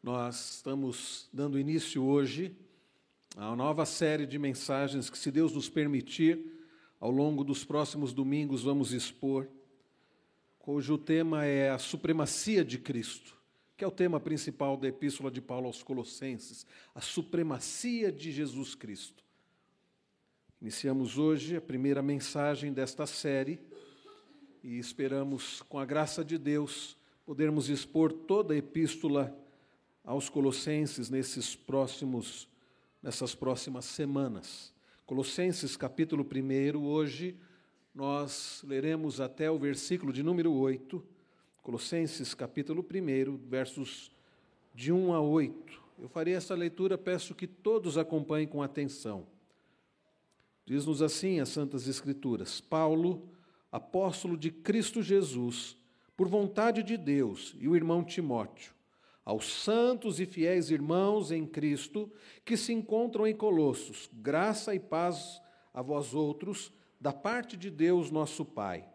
Nós estamos dando início hoje a nova série de mensagens que, se Deus nos permitir, ao longo dos próximos domingos vamos expor, cujo tema é a supremacia de Cristo, que é o tema principal da Epístola de Paulo aos Colossenses, a supremacia de Jesus Cristo. Iniciamos hoje a primeira mensagem desta série e esperamos, com a graça de Deus, podermos expor toda a epístola aos Colossenses nesses próximos, nessas próximas semanas. Colossenses capítulo 1, hoje nós leremos até o versículo de número 8. Colossenses capítulo 1, versos de 1 a 8. Eu farei essa leitura, peço que todos acompanhem com atenção. Diz-nos assim as Santas Escrituras: Paulo, apóstolo de Cristo Jesus, por vontade de Deus, e o irmão Timóteo aos santos e fiéis irmãos em Cristo que se encontram em Colossos, graça e paz a vós outros, da parte de Deus nosso Pai.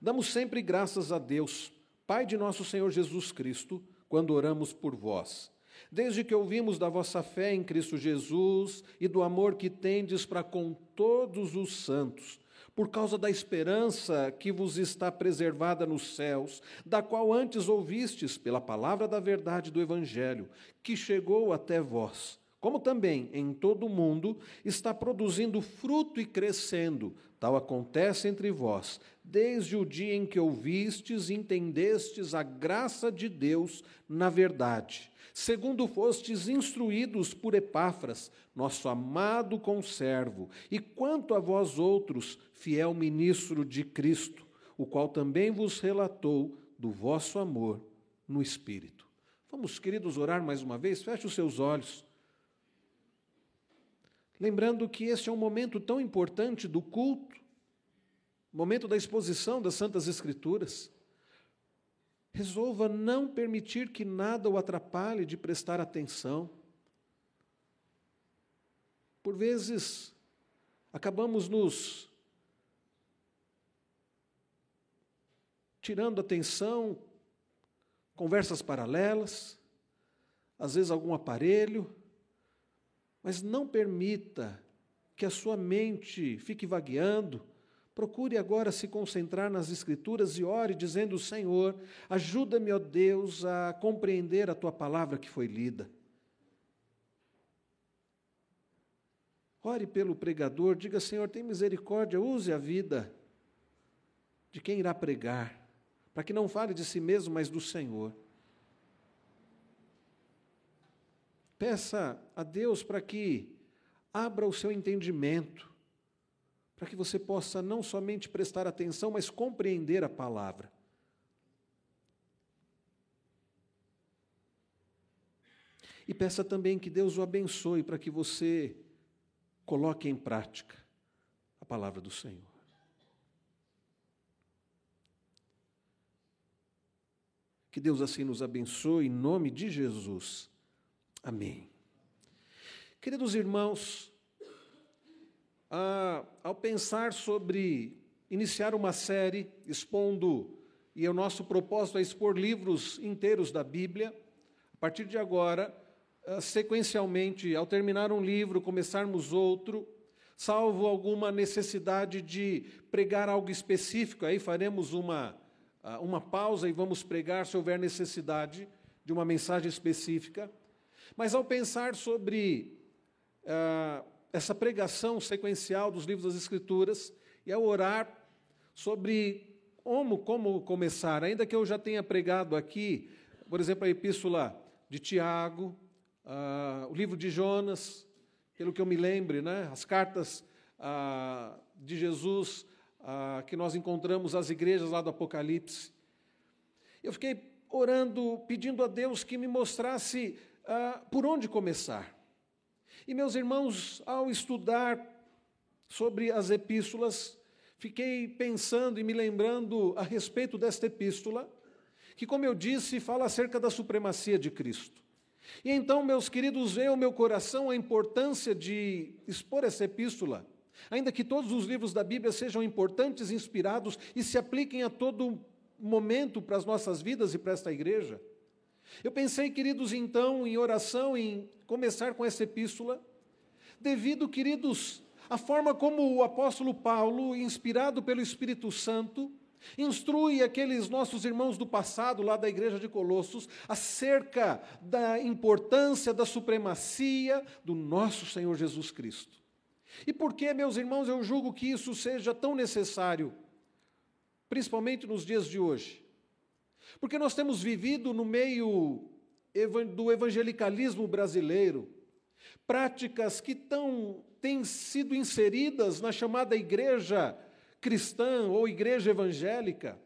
Damos sempre graças a Deus, Pai de nosso Senhor Jesus Cristo, quando oramos por vós. Desde que ouvimos da vossa fé em Cristo Jesus e do amor que tendes para com todos os santos, por causa da esperança que vos está preservada nos céus, da qual antes ouvistes pela palavra da verdade do Evangelho, que chegou até vós, como também em todo o mundo está produzindo fruto e crescendo. Tal acontece entre vós, desde o dia em que ouvistes e entendestes a graça de Deus na verdade segundo fostes instruídos por Epáfras, nosso amado conservo, e quanto a vós outros, fiel ministro de Cristo, o qual também vos relatou do vosso amor no Espírito. Vamos, queridos, orar mais uma vez? Feche os seus olhos. Lembrando que este é um momento tão importante do culto, momento da exposição das Santas Escrituras. Resolva não permitir que nada o atrapalhe de prestar atenção. Por vezes, acabamos nos tirando atenção, conversas paralelas, às vezes algum aparelho, mas não permita que a sua mente fique vagueando Procure agora se concentrar nas Escrituras e ore, dizendo: Senhor, ajuda-me, ó Deus, a compreender a tua palavra que foi lida. Ore pelo pregador, diga: Senhor, tem misericórdia, use a vida de quem irá pregar, para que não fale de si mesmo, mas do Senhor. Peça a Deus para que abra o seu entendimento para que você possa não somente prestar atenção, mas compreender a palavra. E peça também que Deus o abençoe para que você coloque em prática a palavra do Senhor. Que Deus assim nos abençoe em nome de Jesus. Amém. Queridos irmãos, ao pensar sobre iniciar uma série expondo, e o nosso propósito é expor livros inteiros da Bíblia, a partir de agora, sequencialmente, ao terminar um livro, começarmos outro, salvo alguma necessidade de pregar algo específico, aí faremos uma, uma pausa e vamos pregar se houver necessidade de uma mensagem específica. Mas ao pensar sobre ah, essa pregação sequencial dos livros das Escrituras e ao orar sobre como, como começar, ainda que eu já tenha pregado aqui, por exemplo, a epístola de Tiago, uh, o livro de Jonas, pelo que eu me lembre, né, as cartas uh, de Jesus uh, que nós encontramos às igrejas lá do Apocalipse. Eu fiquei orando, pedindo a Deus que me mostrasse por onde começar. E, meus irmãos, ao estudar sobre as epístolas, fiquei pensando e me lembrando a respeito desta epístola, que, como eu disse, fala acerca da supremacia de Cristo. E então, meus queridos, veio ao meu coração a importância de expor essa epístola, ainda que todos os livros da Bíblia sejam importantes, inspirados e se apliquem a todo momento para as nossas vidas e para esta igreja. Eu pensei, queridos, então, em oração, em começar com essa epístola, devido, queridos, à forma como o apóstolo Paulo, inspirado pelo Espírito Santo, instrui aqueles nossos irmãos do passado, lá da igreja de Colossos, acerca da importância da supremacia do nosso Senhor Jesus Cristo. E por que, meus irmãos, eu julgo que isso seja tão necessário, principalmente nos dias de hoje? Porque nós temos vivido no meio do evangelicalismo brasileiro práticas que tão, têm sido inseridas na chamada igreja cristã ou igreja evangélica,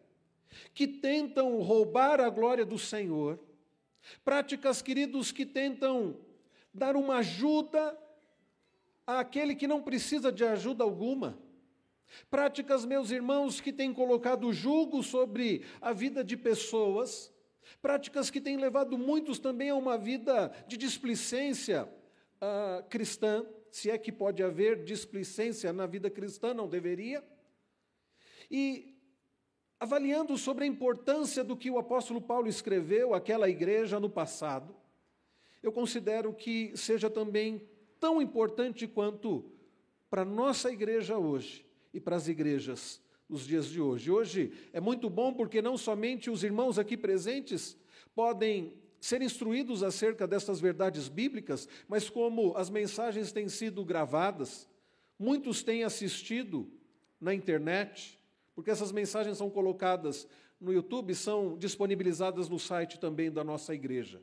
que tentam roubar a glória do Senhor, práticas, queridos, que tentam dar uma ajuda àquele que não precisa de ajuda alguma. Práticas, meus irmãos, que têm colocado julgo sobre a vida de pessoas, práticas que têm levado muitos também a uma vida de displicência uh, cristã, se é que pode haver displicência na vida cristã, não deveria. E avaliando sobre a importância do que o apóstolo Paulo escreveu àquela igreja no passado, eu considero que seja também tão importante quanto para a nossa igreja hoje e para as igrejas nos dias de hoje. Hoje é muito bom porque não somente os irmãos aqui presentes podem ser instruídos acerca dessas verdades bíblicas, mas como as mensagens têm sido gravadas, muitos têm assistido na internet, porque essas mensagens são colocadas no YouTube, são disponibilizadas no site também da nossa igreja.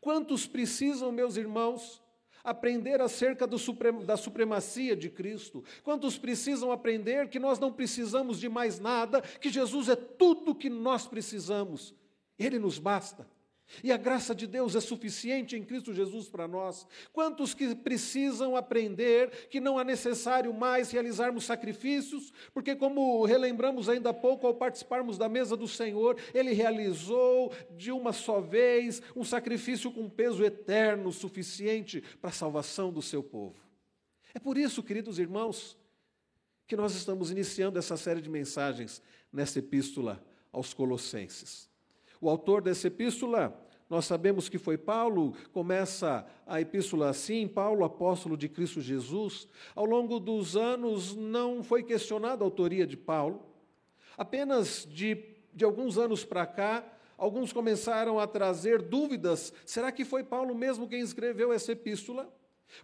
Quantos precisam, meus irmãos, aprender acerca supremo, da supremacia de Cristo? Quantos precisam aprender que nós não precisamos de mais nada, que Jesus é tudo que nós precisamos? Ele nos basta. E a graça de Deus é suficiente em Cristo Jesus para nós. Quantos que precisam aprender que não é necessário mais realizarmos sacrifícios, porque, como relembramos ainda há pouco ao participarmos da mesa do Senhor, Ele realizou de uma só vez um sacrifício com peso eterno suficiente para a salvação do seu povo. É por isso, queridos irmãos, que nós estamos iniciando essa série de mensagens nessa epístola aos Colossenses. O autor dessa epístola, nós sabemos que foi Paulo, começa a epístola assim, Paulo, apóstolo de Cristo Jesus. Ao longo dos anos não foi questionada a autoria de Paulo. Apenas de, de alguns anos para cá, alguns começaram a trazer dúvidas: será que foi Paulo mesmo quem escreveu essa epístola?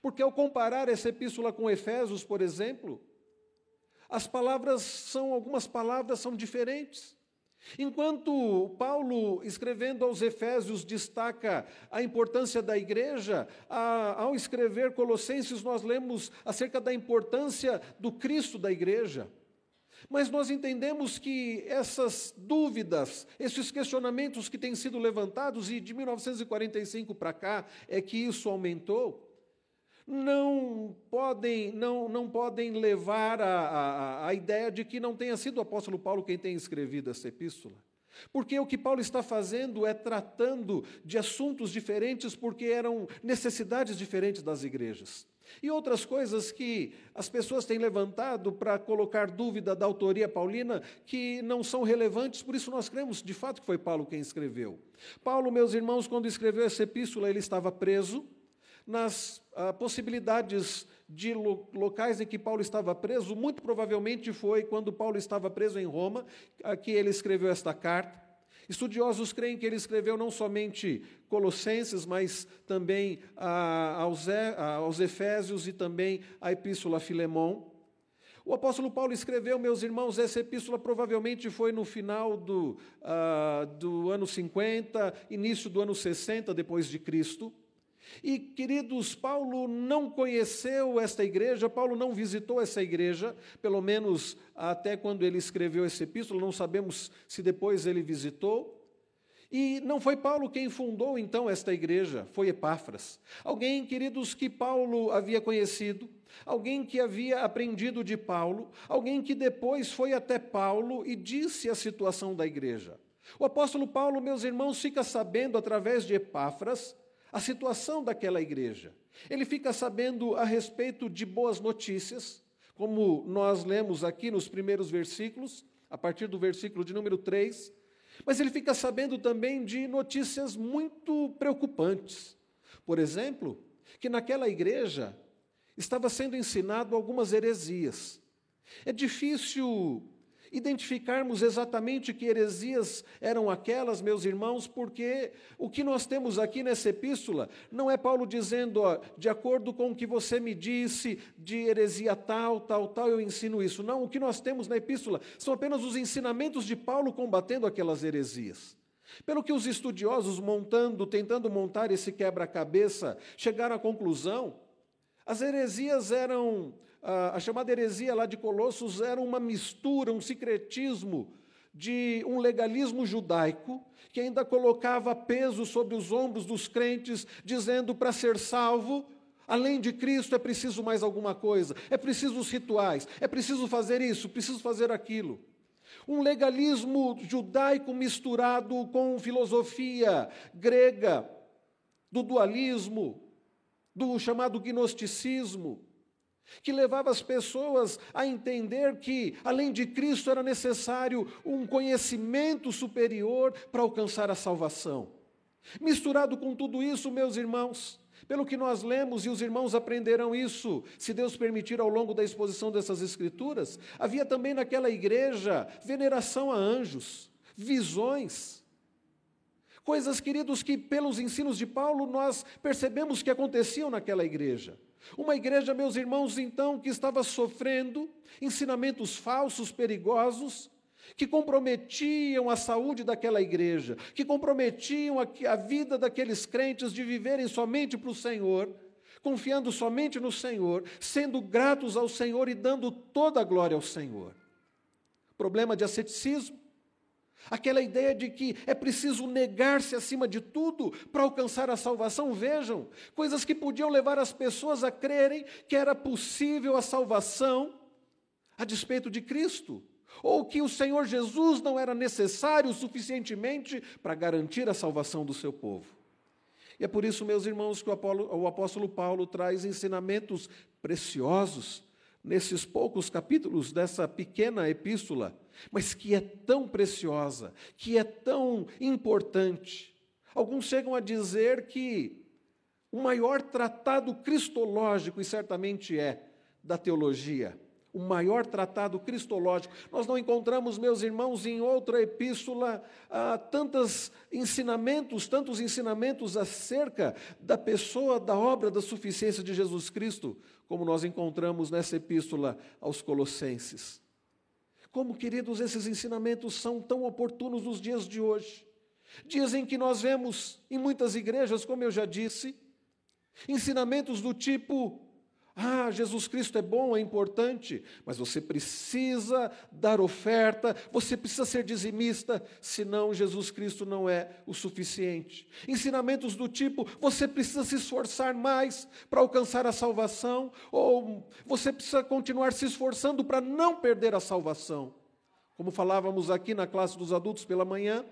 Porque ao comparar essa epístola com Efésios, por exemplo, as palavras são, algumas palavras são diferentes. Enquanto Paulo, escrevendo aos Efésios, destaca a importância da igreja, a, ao escrever Colossenses, nós lemos acerca da importância do Cristo da igreja. Mas nós entendemos que essas dúvidas, esses questionamentos que têm sido levantados, e de 1945 para cá é que isso aumentou, não podem, não, não podem levar a, a, a ideia de que não tenha sido o apóstolo Paulo quem tenha escrevido essa epístola. Porque o que Paulo está fazendo é tratando de assuntos diferentes, porque eram necessidades diferentes das igrejas. E outras coisas que as pessoas têm levantado para colocar dúvida da autoria paulina que não são relevantes, por isso nós cremos de fato que foi Paulo quem escreveu. Paulo, meus irmãos, quando escreveu essa epístola, ele estava preso nas ah, possibilidades de lo locais em que Paulo estava preso, muito provavelmente foi quando Paulo estava preso em Roma, que ele escreveu esta carta. Estudiosos creem que ele escreveu não somente Colossenses, mas também aos, Efésios e também a Epístola a Filemão. O apóstolo Paulo escreveu, meus irmãos, essa epístola provavelmente foi no final do, ah, do ano 50, início do ano 60 depois de Cristo. E, queridos, Paulo não conheceu esta igreja, Paulo não visitou essa igreja, pelo menos até quando ele escreveu esse epístola, não sabemos se depois ele visitou. E não foi Paulo quem fundou então esta igreja, foi Epáfras. Alguém, queridos, que Paulo havia conhecido, alguém que havia aprendido de Paulo, alguém que depois foi até Paulo e disse a situação da igreja. O apóstolo Paulo, meus irmãos, fica sabendo através de Epáfras a situação daquela igreja. Ele fica sabendo a respeito de boas notícias, como nós lemos aqui nos primeiros versículos, a partir do versículo de número 3. Mas ele fica sabendo também de notícias muito preocupantes. Por exemplo, que naquela igreja estava sendo ensinado algumas heresias. É difícil identificarmos exatamente que heresias eram aquelas, meus irmãos, porque o que nós temos aqui nessa epístola não é Paulo dizendo, ó, de acordo com o que você me disse, de heresia tal, tal, tal, eu ensino isso. Não, o que nós temos na epístola são apenas os ensinamentos de Paulo combatendo aquelas heresias. Pelo que os estudiosos, montando, tentando montar esse quebra-cabeça, chegaram à conclusão, as heresias eram a, chamada heresia lá de Colossos era uma mistura, um secretismo de um legalismo judaico que ainda colocava peso sobre os ombros dos crentes, dizendo para ser salvo, além de Cristo é preciso mais alguma coisa, é preciso os rituais, é preciso fazer isso, preciso fazer aquilo. Um legalismo judaico misturado com filosofia grega, do dualismo, do chamado gnosticismo que levava as pessoas a entender que, além de Cristo, era necessário um conhecimento superior para alcançar a salvação. Misturado com tudo isso, meus irmãos, pelo que nós lemos, e os irmãos aprenderão isso, se Deus permitir, ao longo da exposição dessas Escrituras, havia também naquela igreja veneração a anjos, visões. Coisas, queridos, que pelos ensinos de Paulo nós percebemos que aconteciam naquela igreja. Uma igreja, meus irmãos, então, que estava sofrendo ensinamentos falsos, perigosos, que comprometiam a saúde daquela igreja, que comprometiam a, a vida daqueles crentes de viverem somente para o Senhor, confiando somente no Senhor, sendo gratos ao Senhor e dando toda a glória ao Senhor. Problema de asceticismo, Aquela ideia de que é preciso negar-se acima de tudo para alcançar a salvação, vejam, coisas que podiam levar as pessoas a crerem que era possível a salvação a despeito de Cristo, ou que o Senhor Jesus não era necessário suficientemente para garantir a salvação do seu povo. E é por isso, meus irmãos, que o apóstolo Paulo traz ensinamentos preciosos nesses poucos capítulos dessa pequena epístola mas que é tão preciosa, que é tão importante. Alguns chegam a dizer que o maior tratado cristológico, e certamente é, da teologia, o maior tratado cristológico. Nós não encontramos, meus irmãos, em outra epístola, ah, tantos ensinamentos, tantos ensinamentos acerca da pessoa, da obra, da suficiência de Jesus Cristo, como nós encontramos nessa epístola aos Colossenses. Como, queridos, esses ensinamentos são tão oportunos nos dias de hoje. Dias em que nós vemos em muitas igrejas, como eu já disse, ensinamentos do tipo: ah, Jesus Cristo é bom, é importante, mas você precisa dar oferta, você precisa ser dizimista, senão Jesus Cristo não é o suficiente. Ensinamentos do tipo: você precisa se esforçar mais para alcançar a salvação, ou você precisa continuar se esforçando para não perder a salvação. Como falávamos aqui na classe dos adultos pela manhã,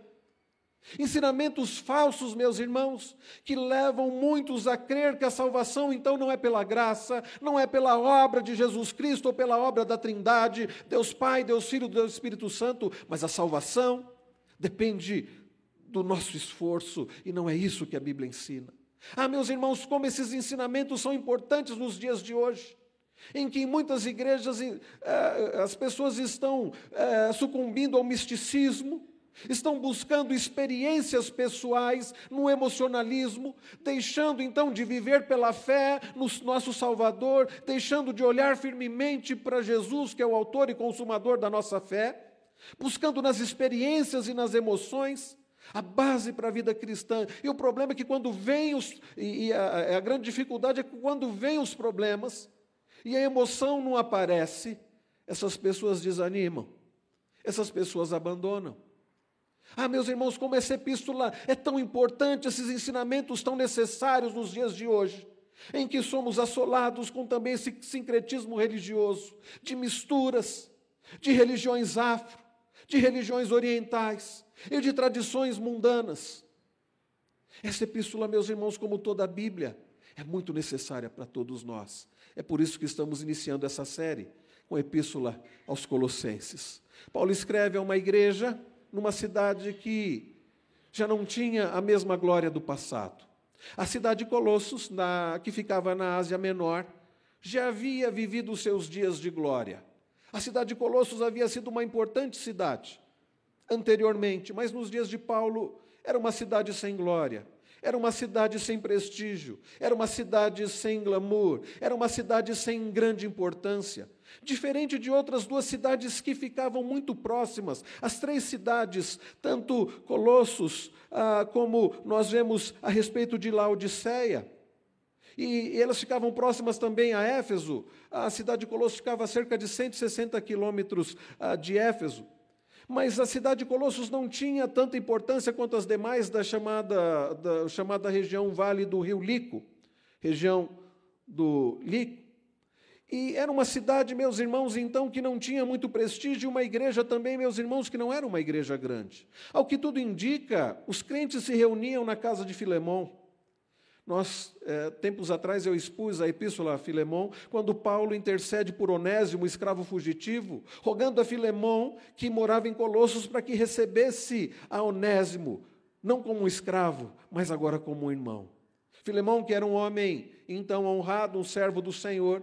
Ensinamentos falsos, meus irmãos, que levam muitos a crer que a salvação então não é pela graça, não é pela obra de Jesus Cristo ou pela obra da Trindade, Deus Pai, Deus Filho, Deus Espírito Santo, mas a salvação depende do nosso esforço e não é isso que a Bíblia ensina. Ah, meus irmãos, como esses ensinamentos são importantes nos dias de hoje em que em muitas igrejas eh, as pessoas estão eh, sucumbindo ao misticismo, Estão buscando experiências pessoais no emocionalismo, deixando então de viver pela fé no nosso Salvador, deixando de olhar firmemente para Jesus, que é o autor e consumador da nossa fé, buscando nas experiências e nas emoções a base para a vida cristã. E o problema é que quando vem os. E a, a grande dificuldade é que quando vem os problemas e a emoção não aparece, essas pessoas desanimam, essas pessoas abandonam. Ah, meus irmãos, como essa epístola é tão importante, esses ensinamentos tão necessários nos dias de hoje, em que somos assolados com também esse sincretismo religioso, de misturas, de religiões afro, de religiões orientais e de tradições mundanas. Essa epístola, meus irmãos, como toda a Bíblia, é muito necessária para todos nós. É por isso que estamos iniciando essa série com a epístola aos Colossenses. Paulo escreve a uma igreja numa cidade que já não tinha a mesma glória do passado. A cidade de Colossos, na, que ficava na Ásia Menor, já havia vivido os seus dias de glória. A cidade de Colossos havia sido uma importante cidade anteriormente, mas nos dias de Paulo era uma cidade sem glória. Era uma cidade sem prestígio, era uma cidade sem glamour, era uma cidade sem grande importância. Diferente de outras duas cidades que ficavam muito próximas, as três cidades, tanto Colossos ah, como nós vemos a respeito de Laodiceia, e, elas ficavam próximas também a Éfeso. A cidade de Colossos ficava a cerca de 160 quilômetros ah, de Éfeso. Mas a cidade de Colossos não tinha tanta importância quanto as demais da chamada, da chamada região Vale do Rio Lico, região do Lico. E era uma cidade, meus irmãos, então, que não tinha muito prestígio, uma igreja também, meus irmãos, que não era uma igreja grande. Ao que tudo indica, os crentes se reuniam na casa de Filemão. Nós, é, tempos atrás, eu expus a epístola a Filemão, quando Paulo intercede por Onésimo, escravo fugitivo, rogando a Filemão, que morava em Colossos, para que recebesse a Onésimo, não como um escravo, mas agora como um irmão. Filemão, que era um homem então honrado, um servo do Senhor,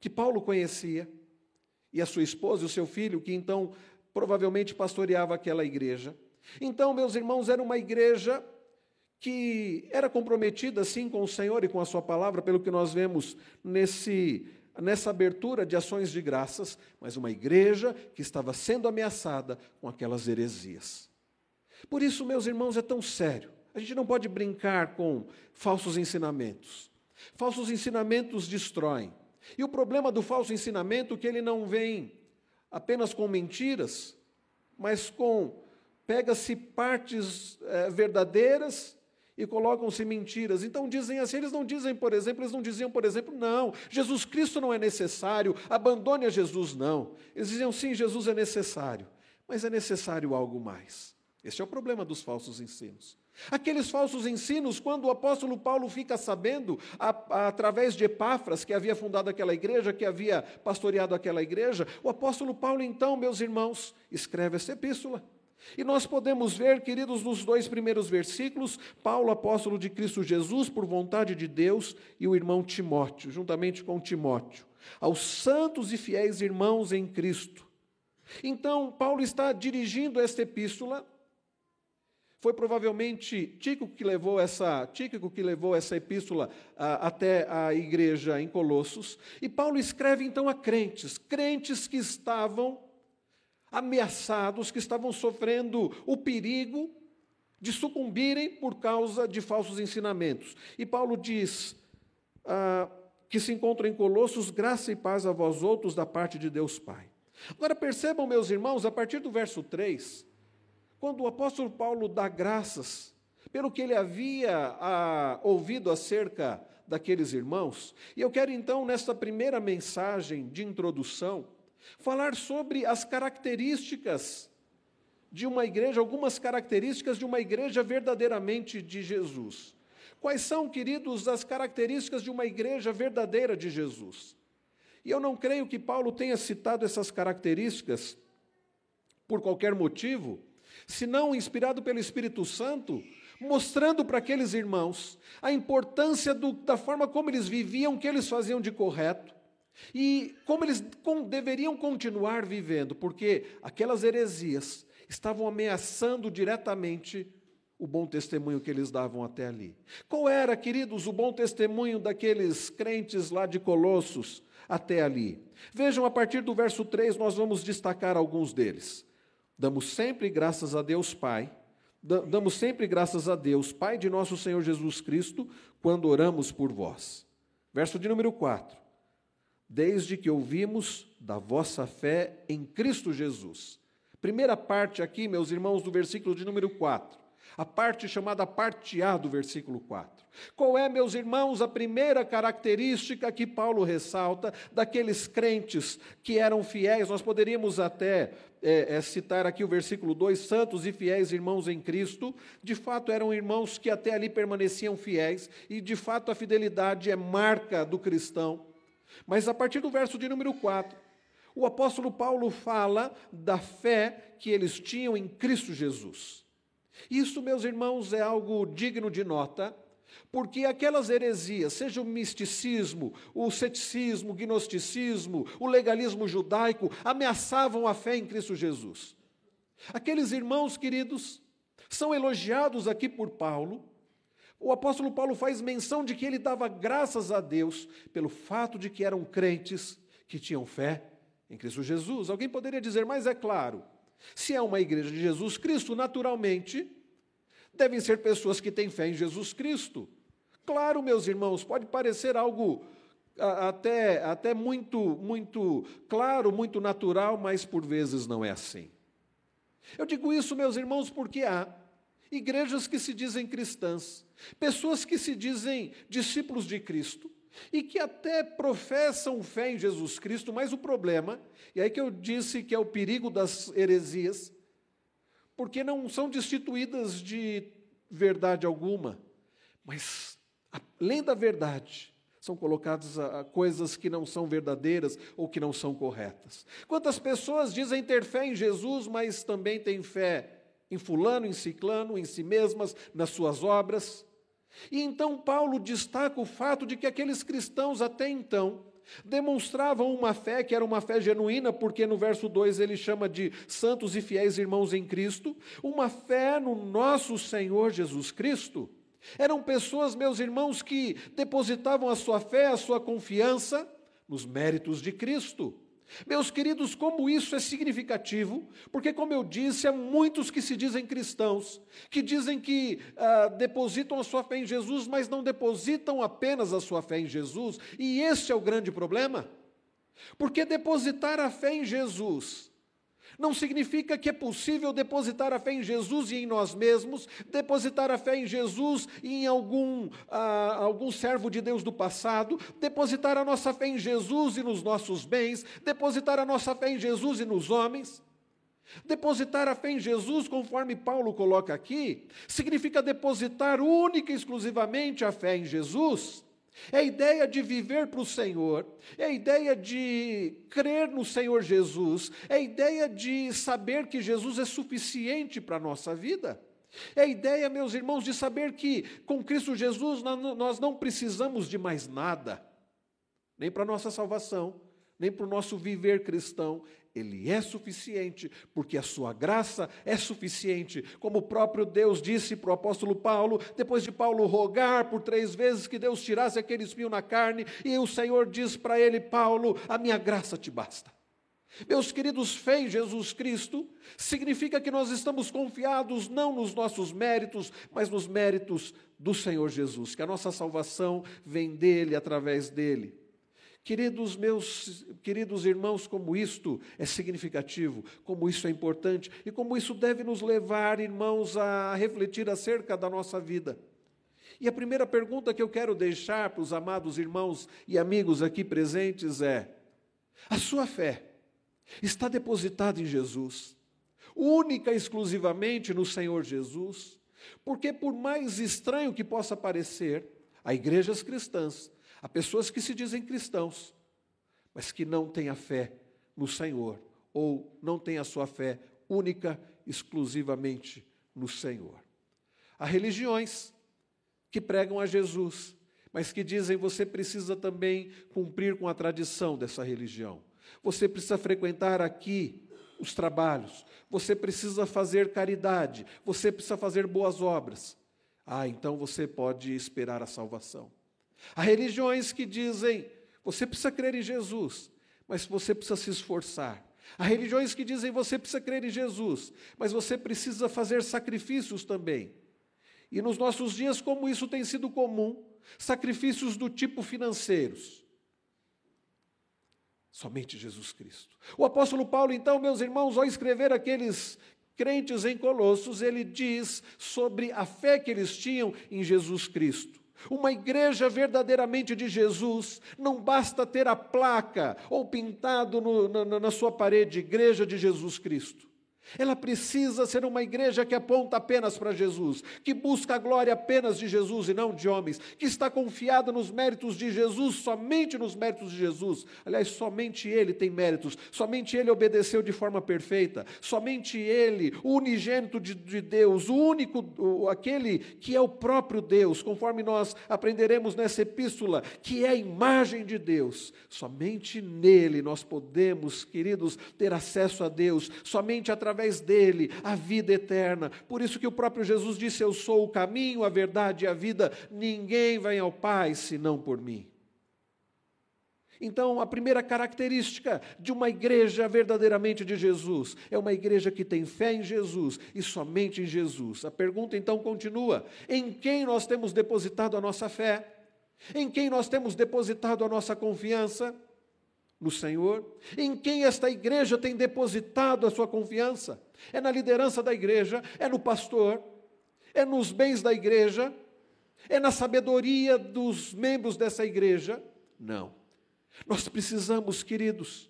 que Paulo conhecia, e a sua esposa e o seu filho, que então provavelmente pastoreava aquela igreja. Então, meus irmãos, era uma igreja que era comprometida sim com o Senhor e com a sua palavra, pelo que nós vemos nesse nessa abertura de ações de graças, mas uma igreja que estava sendo ameaçada com aquelas heresias. Por isso, meus irmãos, é tão sério. A gente não pode brincar com falsos ensinamentos. Falsos ensinamentos destroem. E o problema do falso ensinamento é que ele não vem apenas com mentiras, mas com pega-se partes é, verdadeiras e colocam-se mentiras. Então dizem assim, eles não dizem, por exemplo, eles não diziam, por exemplo, não, Jesus Cristo não é necessário, abandone a Jesus, não. Eles diziam, sim, Jesus é necessário, mas é necessário algo mais. Este é o problema dos falsos ensinos. Aqueles falsos ensinos, quando o apóstolo Paulo fica sabendo, a, a, através de Epáfras, que havia fundado aquela igreja, que havia pastoreado aquela igreja, o apóstolo Paulo, então, meus irmãos, escreve essa epístola. E nós podemos ver, queridos, nos dois primeiros versículos, Paulo, apóstolo de Cristo Jesus, por vontade de Deus, e o irmão Timóteo, juntamente com Timóteo, aos santos e fiéis irmãos em Cristo. Então, Paulo está dirigindo esta epístola. Foi provavelmente Tíquico que levou essa, Tíquico que levou essa epístola ah, até a igreja em Colossos. E Paulo escreve então a crentes, crentes que estavam ameaçados, que estavam sofrendo o perigo de sucumbirem por causa de falsos ensinamentos. E Paulo diz ah, que se encontra em Colossos, graça e paz a vós outros da parte de Deus Pai. Agora percebam, meus irmãos, a partir do verso 3, quando o apóstolo Paulo dá graças pelo que ele havia ah, ouvido acerca daqueles irmãos, e eu quero então, nesta primeira mensagem de introdução, falar sobre as características de uma igreja, algumas características de uma igreja verdadeiramente de Jesus. Quais são, queridos, as características de uma igreja verdadeira de Jesus? E eu não creio que Paulo tenha citado essas características por qualquer motivo, senão inspirado pelo Espírito Santo, mostrando para aqueles irmãos a importância do, da forma como eles viviam, o que eles faziam de correto, e como eles deveriam continuar vivendo, porque aquelas heresias estavam ameaçando diretamente o bom testemunho que eles davam até ali. Qual era, queridos, o bom testemunho daqueles crentes lá de Colossos até ali? Vejam, a partir do verso 3, nós vamos destacar alguns deles. Damos sempre graças a Deus Pai, damos sempre graças a Deus, Pai de nosso Senhor Jesus Cristo, quando oramos por vós. Verso de número 4 desde que ouvimos da vossa fé em Cristo Jesus. Primeira parte aqui, meus irmãos, do versículo de número 4. A parte chamada parte A do versículo 4. Qual é, meus irmãos, a primeira característica que Paulo ressalta daqueles crentes que eram fiéis? Nós poderíamos até é, é, citar aqui o versículo 2: santos e fiéis irmãos em Cristo. De fato, eram irmãos que até ali permaneciam fiéis, e de fato a fidelidade é marca do cristão. Mas a partir do verso de número 4, o apóstolo Paulo fala da fé que eles tinham em Cristo Jesus. Isso, meus irmãos, é algo digno de nota, porque aquelas heresias, seja o misticismo, o ceticismo, o gnosticismo, o legalismo judaico, ameaçavam a fé em Cristo Jesus. Aqueles irmãos queridos são elogiados aqui por Paulo. O apóstolo Paulo faz menção de que ele dava graças a Deus pelo fato de que eram crentes que tinham fé em Cristo Jesus. Alguém poderia dizer, mas é claro, se é uma igreja de Jesus Cristo, naturalmente, devem ser pessoas que têm fé em Jesus Cristo. Claro, meus irmãos, pode parecer algo até, até muito, muito claro, muito natural, mas por vezes não é assim. Eu digo isso, meus irmãos, porque há igrejas que se dizem cristãs, pessoas que se dizem discípulos de Cristo, e que até professam fé em Jesus Cristo, mas o problema, e aí que eu disse que é o perigo das heresias, porque não são destituídas de verdade alguma, mas além da verdade, são colocadas a, coisas que não são verdadeiras ou que não são corretas. Quantas pessoas dizem ter fé em Jesus, mas também têm fé em fulano, em ciclano, em si mesmas, nas suas obras? E então Paulo destaca o fato de que aqueles cristãos até então demonstravam uma fé que era uma fé genuína, porque no verso 2 ele chama de santos e fiéis irmãos em Cristo, uma fé no nosso Senhor Jesus Cristo. Eram pessoas, meus irmãos, que depositavam a sua fé, a sua confiança nos méritos de Cristo. Meus queridos, como isso é significativo, porque, como eu disse, há muitos que se dizem cristãos, que dizem que ah, depositam a sua fé em Jesus, mas não depositam apenas a sua fé em Jesus, e esse é o grande problema. Porque depositar a fé em Jesus não significa que é possível depositar a fé em Jesus e em nós mesmos, depositar a fé em Jesus e em algum, ah, algum servo de Deus do passado, depositar a nossa fé em Jesus e nos nossos bens, depositar a nossa fé em Jesus e nos homens. Depositar a fé em Jesus, conforme Paulo coloca aqui, significa depositar única e exclusivamente a fé em Jesus é a ideia de viver para o Senhor, é a ideia de crer no Senhor Jesus, é a ideia de saber que Jesus é suficiente para a nossa vida. É a ideia, meus irmãos, de saber que com Cristo Jesus nós não precisamos de mais nada, nem para a nossa salvação, nem para o nosso viver cristão. Ele é suficiente, porque a sua graça é suficiente. Como o próprio Deus disse para o apóstolo Paulo, depois de Paulo rogar por três vezes que Deus tirasse aquele espinho na carne, e o Senhor diz para ele: Paulo, a minha graça te basta. Meus queridos, fé em Jesus Cristo significa que nós estamos confiados não nos nossos méritos, mas nos méritos do Senhor Jesus, que a nossa salvação vem dele, através dele. Queridos meus, queridos irmãos, como isto é significativo, como isso é importante e como isso deve nos levar, irmãos, a refletir acerca da nossa vida. E a primeira pergunta que eu quero deixar para os amados irmãos e amigos aqui presentes é: a sua fé está depositada em Jesus, única e exclusivamente no Senhor Jesus? Porque, por mais estranho que possa parecer, há igrejas cristãs Há pessoas que se dizem cristãos, mas que não têm a fé no Senhor, ou não têm a sua fé única, exclusivamente no Senhor. Há religiões que pregam a Jesus, mas que dizem você precisa também cumprir com a tradição dessa religião. Você precisa frequentar aqui os trabalhos, você precisa fazer caridade, você precisa fazer boas obras. Ah, então você pode esperar a salvação. Há religiões que dizem: você precisa crer em Jesus, mas você precisa se esforçar. Há religiões que dizem: você precisa crer em Jesus, mas você precisa fazer sacrifícios também. E nos nossos dias, como isso tem sido comum, sacrifícios do tipo financeiros. Somente Jesus Cristo. O apóstolo Paulo, então, meus irmãos, ao escrever aqueles crentes em Colossos, ele diz sobre a fé que eles tinham em Jesus Cristo. Uma igreja verdadeiramente de Jesus, não basta ter a placa ou pintado no, na, na sua parede, Igreja de Jesus Cristo. Ela precisa ser uma igreja que aponta apenas para Jesus, que busca a glória apenas de Jesus e não de homens, que está confiada nos méritos de Jesus, somente nos méritos de Jesus. Aliás, somente Ele tem méritos, somente Ele obedeceu de forma perfeita, somente Ele, o unigênito de, de Deus, o único, o, aquele que é o próprio Deus, conforme nós aprenderemos nessa epístola, que é a imagem de Deus. Somente nele nós podemos, queridos, ter acesso a Deus, somente através através dele a vida eterna. Por isso que o próprio Jesus disse: Eu sou o caminho, a verdade e a vida. Ninguém vem ao Pai senão por mim. Então, a primeira característica de uma igreja verdadeiramente de Jesus é uma igreja que tem fé em Jesus e somente em Jesus. A pergunta então continua: em quem nós temos depositado a nossa fé? Em quem nós temos depositado a nossa confiança? No Senhor, em quem esta igreja tem depositado a sua confiança. É na liderança da igreja, é no pastor, é nos bens da igreja, é na sabedoria dos membros dessa igreja. Não. Nós precisamos, queridos,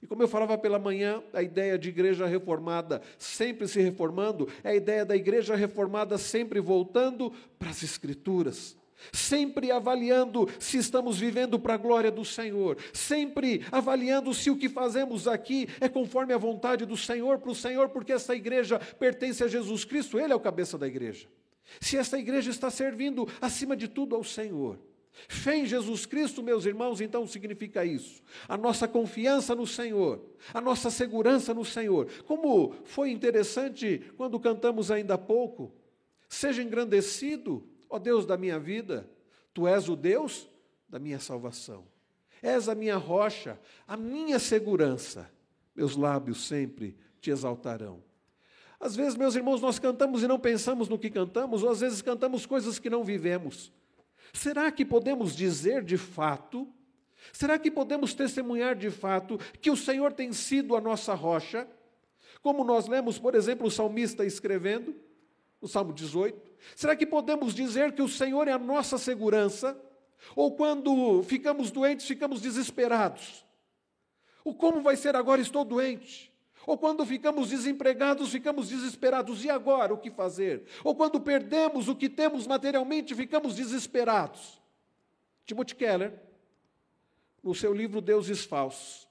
e como eu falava pela manhã, a ideia de igreja reformada sempre se reformando, é a ideia da igreja reformada sempre voltando para as Escrituras sempre avaliando se estamos vivendo para a glória do Senhor, sempre avaliando se o que fazemos aqui é conforme a vontade do Senhor para o Senhor, porque essa igreja pertence a Jesus Cristo, Ele é o cabeça da igreja. Se essa igreja está servindo acima de tudo ao Senhor. Fé em Jesus Cristo, meus irmãos, então significa isso. A nossa confiança no Senhor, a nossa segurança no Senhor. Como foi interessante quando cantamos ainda há pouco, seja engrandecido Ó Deus da minha vida, tu és o Deus da minha salvação. És a minha rocha, a minha segurança. Meus lábios sempre te exaltarão. Às vezes, meus irmãos, nós cantamos e não pensamos no que cantamos, ou às vezes cantamos coisas que não vivemos. Será que podemos dizer de fato, será que podemos testemunhar de fato que o Senhor tem sido a nossa rocha? Como nós lemos, por exemplo, o salmista escrevendo, no Salmo 18, Será que podemos dizer que o Senhor é a nossa segurança? Ou quando ficamos doentes, ficamos desesperados? O como vai ser agora? Estou doente. Ou quando ficamos desempregados, ficamos desesperados. E agora, o que fazer? Ou quando perdemos o que temos materialmente, ficamos desesperados. Timothy Keller, no seu livro Deuses Falsos,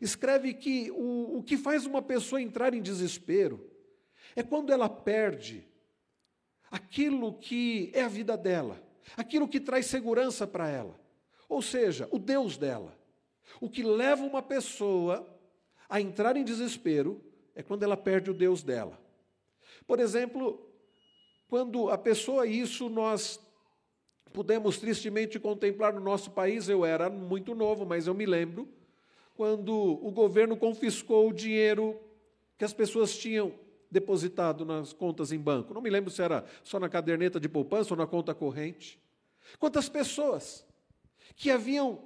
escreve que o, o que faz uma pessoa entrar em desespero é quando ela perde aquilo que é a vida dela, aquilo que traz segurança para ela, ou seja, o Deus dela. O que leva uma pessoa a entrar em desespero é quando ela perde o Deus dela. Por exemplo, quando a pessoa, isso nós pudemos tristemente contemplar no nosso país, eu era muito novo, mas eu me lembro, quando o governo confiscou o dinheiro que as pessoas tinham depositado nas contas em banco. Não me lembro se era só na caderneta de poupança ou na conta corrente. Quantas pessoas que haviam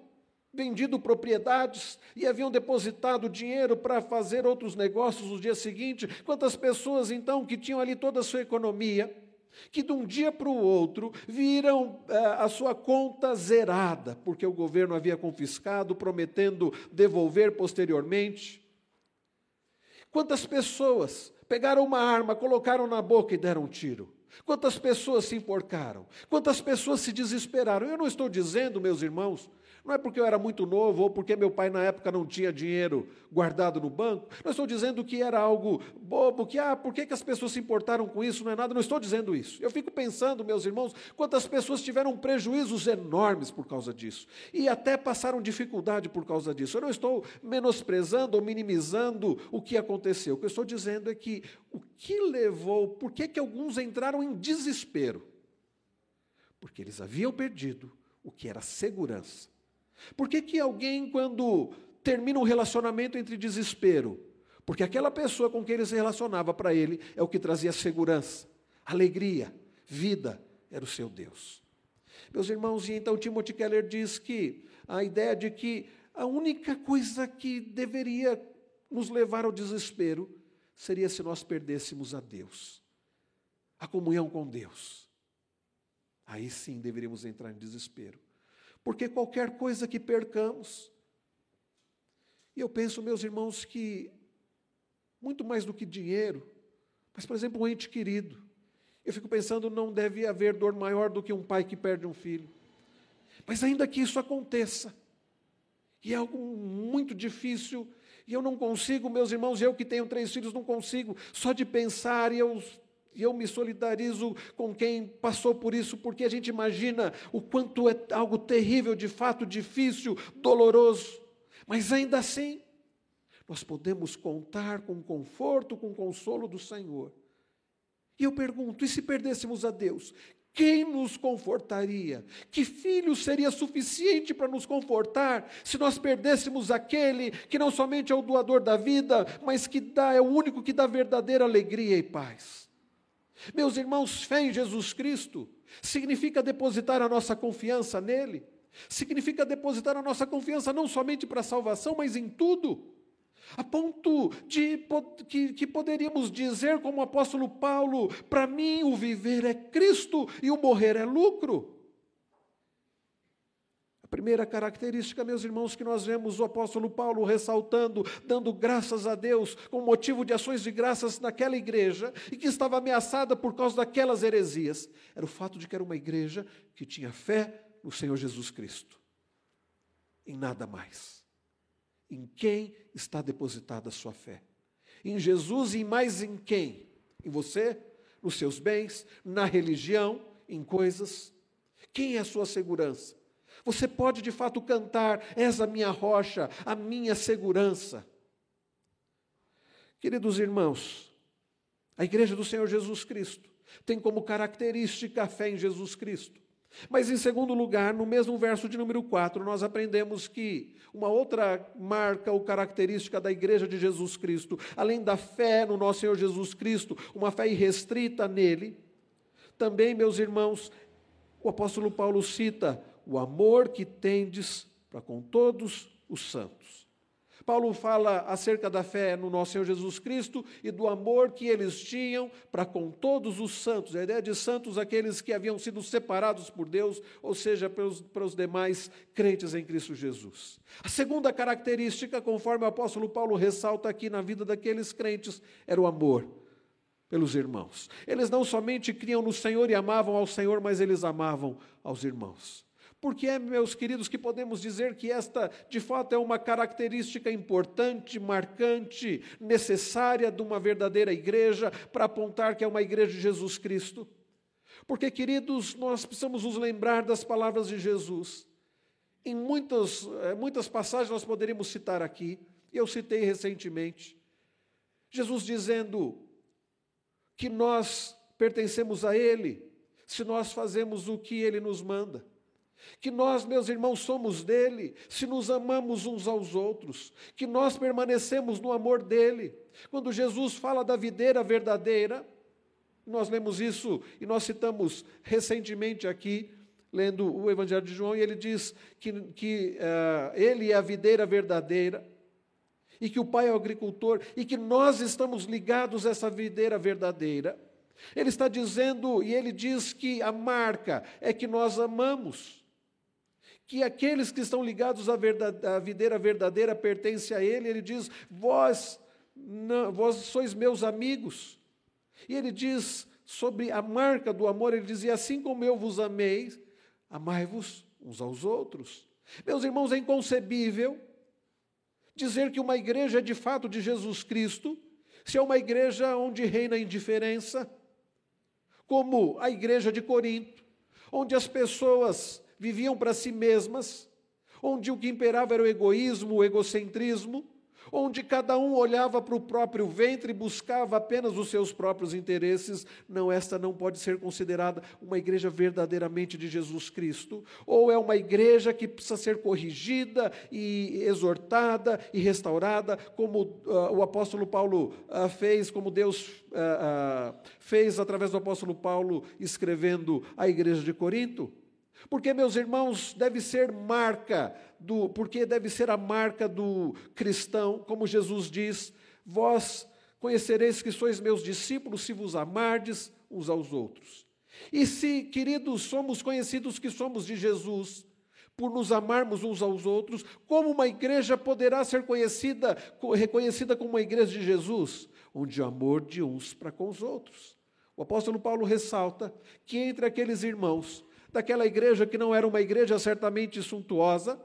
vendido propriedades e haviam depositado dinheiro para fazer outros negócios no dia seguinte. Quantas pessoas, então, que tinham ali toda a sua economia, que de um dia para o outro viram eh, a sua conta zerada, porque o governo havia confiscado, prometendo devolver posteriormente. Quantas pessoas pegaram uma arma, colocaram na boca e deram um tiro. Quantas pessoas se enforcaram? Quantas pessoas se desesperaram? Eu não estou dizendo, meus irmãos, não é porque eu era muito novo ou porque meu pai na época não tinha dinheiro guardado no banco. Não estou dizendo que era algo bobo, que, ah, por que, que as pessoas se importaram com isso? Não é nada. Não estou dizendo isso. Eu fico pensando, meus irmãos, quantas pessoas tiveram prejuízos enormes por causa disso. E até passaram dificuldade por causa disso. Eu não estou menosprezando ou minimizando o que aconteceu. O que eu estou dizendo é que o que levou, por que, que alguns entraram em desespero? Porque eles haviam perdido o que era segurança por que, que alguém, quando termina um relacionamento entre desespero? Porque aquela pessoa com quem ele se relacionava para ele é o que trazia segurança, alegria, vida, era o seu Deus. Meus irmãos, e então Timothy Keller diz que a ideia de que a única coisa que deveria nos levar ao desespero seria se nós perdêssemos a Deus, a comunhão com Deus. Aí sim deveríamos entrar em desespero porque qualquer coisa que percamos, e eu penso, meus irmãos, que muito mais do que dinheiro, mas, por exemplo, um ente querido. Eu fico pensando, não deve haver dor maior do que um pai que perde um filho. Mas ainda que isso aconteça, e é algo muito difícil, e eu não consigo, meus irmãos, eu que tenho três filhos, não consigo, só de pensar, e eu, e eu me solidarizo com quem passou por isso, porque a gente imagina o quanto é algo terrível, de fato difícil, doloroso, mas ainda assim, nós podemos contar com o conforto, com o consolo do Senhor. E eu pergunto: e se perdêssemos a Deus? Quem nos confortaria? Que filho seria suficiente para nos confortar se nós perdêssemos aquele que não somente é o doador da vida, mas que dá, é o único que dá verdadeira alegria e paz? Meus irmãos, fé em Jesus Cristo significa depositar a nossa confiança nele, significa depositar a nossa confiança não somente para a salvação, mas em tudo a ponto de que, que poderíamos dizer, como o apóstolo Paulo: para mim o viver é Cristo e o morrer é lucro. Primeira característica, meus irmãos, que nós vemos o apóstolo Paulo ressaltando, dando graças a Deus, com motivo de ações de graças naquela igreja, e que estava ameaçada por causa daquelas heresias, era o fato de que era uma igreja que tinha fé no Senhor Jesus Cristo, em nada mais. Em quem está depositada a sua fé? Em Jesus e mais em quem? Em você? Nos seus bens? Na religião? Em coisas? Quem é a sua segurança? Você pode de fato cantar: És a minha rocha, a minha segurança. Queridos irmãos, a igreja do Senhor Jesus Cristo tem como característica a fé em Jesus Cristo. Mas, em segundo lugar, no mesmo verso de número 4, nós aprendemos que uma outra marca ou característica da igreja de Jesus Cristo, além da fé no nosso Senhor Jesus Cristo, uma fé irrestrita nele, também, meus irmãos, o apóstolo Paulo cita o amor que tendes para com todos os santos. Paulo fala acerca da fé no nosso Senhor Jesus Cristo e do amor que eles tinham para com todos os santos. A ideia de santos, aqueles que haviam sido separados por Deus, ou seja, pelos, para os demais crentes em Cristo Jesus. A segunda característica, conforme o apóstolo Paulo ressalta aqui na vida daqueles crentes, era o amor pelos irmãos. Eles não somente criam no Senhor e amavam ao Senhor, mas eles amavam aos irmãos. Porque é, meus queridos, que podemos dizer que esta, de fato, é uma característica importante, marcante, necessária de uma verdadeira igreja, para apontar que é uma igreja de Jesus Cristo. Porque, queridos, nós precisamos nos lembrar das palavras de Jesus. Em muitas, eh, muitas passagens nós poderíamos citar aqui, eu citei recentemente, Jesus dizendo que nós pertencemos a Ele se nós fazemos o que Ele nos manda que nós, meus irmãos, somos dele, se nos amamos uns aos outros, que nós permanecemos no amor dele. Quando Jesus fala da videira verdadeira, nós lemos isso e nós citamos recentemente aqui, lendo o Evangelho de João, e ele diz que, que uh, ele é a videira verdadeira, e que o Pai é o agricultor, e que nós estamos ligados a essa videira verdadeira. Ele está dizendo, e ele diz que a marca é que nós amamos que aqueles que estão ligados à, verdade, à videira verdadeira pertencem a Ele. Ele diz: Vós, não, vós sois meus amigos. E ele diz sobre a marca do amor: Ele dizia, assim como eu vos amei, amai-vos uns aos outros. Meus irmãos, é inconcebível dizer que uma igreja é de fato de Jesus Cristo, se é uma igreja onde reina a indiferença, como a igreja de Corinto, onde as pessoas viviam para si mesmas, onde o que imperava era o egoísmo, o egocentrismo, onde cada um olhava para o próprio ventre e buscava apenas os seus próprios interesses, não, esta não pode ser considerada uma igreja verdadeiramente de Jesus Cristo, ou é uma igreja que precisa ser corrigida e exortada e restaurada, como uh, o apóstolo Paulo uh, fez, como Deus uh, fez através do apóstolo Paulo escrevendo à igreja de Corinto. Porque, meus irmãos, deve ser marca do, porque deve ser a marca do cristão, como Jesus diz: Vós conhecereis que sois meus discípulos se vos amardes uns aos outros. E se, queridos, somos conhecidos que somos de Jesus, por nos amarmos uns aos outros, como uma igreja poderá ser conhecida, reconhecida como uma igreja de Jesus? Onde o amor de uns para com os outros. O apóstolo Paulo ressalta que entre aqueles irmãos daquela igreja que não era uma igreja certamente suntuosa,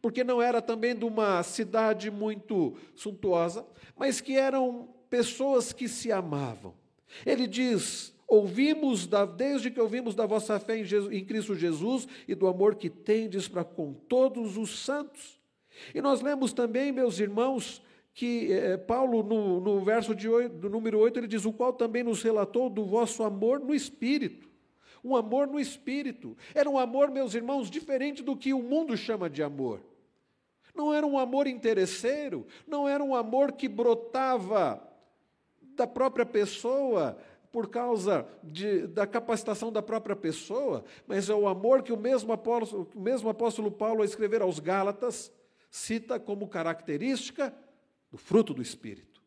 porque não era também de uma cidade muito suntuosa, mas que eram pessoas que se amavam. Ele diz: Ouvimos, da, desde que ouvimos da vossa fé em, Jesus, em Cristo Jesus e do amor que tendes para com todos os santos. E nós lemos também, meus irmãos, que eh, Paulo, no, no verso de 8, do número 8, ele diz: O qual também nos relatou do vosso amor no Espírito. Um amor no Espírito. Era um amor, meus irmãos, diferente do que o mundo chama de amor. Não era um amor interesseiro, não era um amor que brotava da própria pessoa, por causa de, da capacitação da própria pessoa, mas é o amor que o mesmo apóstolo, o mesmo apóstolo Paulo, a escrever aos Gálatas, cita como característica do fruto do Espírito.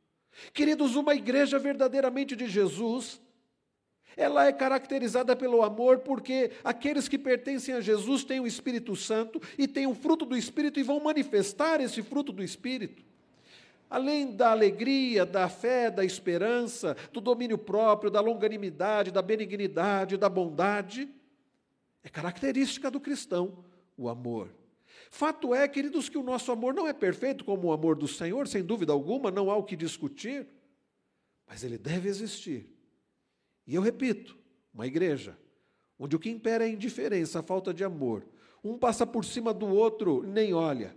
Queridos, uma igreja verdadeiramente de Jesus, ela é caracterizada pelo amor, porque aqueles que pertencem a Jesus têm o Espírito Santo e têm o fruto do Espírito e vão manifestar esse fruto do Espírito. Além da alegria, da fé, da esperança, do domínio próprio, da longanimidade, da benignidade, da bondade, é característica do cristão o amor. Fato é, queridos, que o nosso amor não é perfeito como o amor do Senhor, sem dúvida alguma, não há o que discutir, mas ele deve existir. E eu repito, uma igreja onde o que impera é a indiferença, a falta de amor. Um passa por cima do outro, nem olha.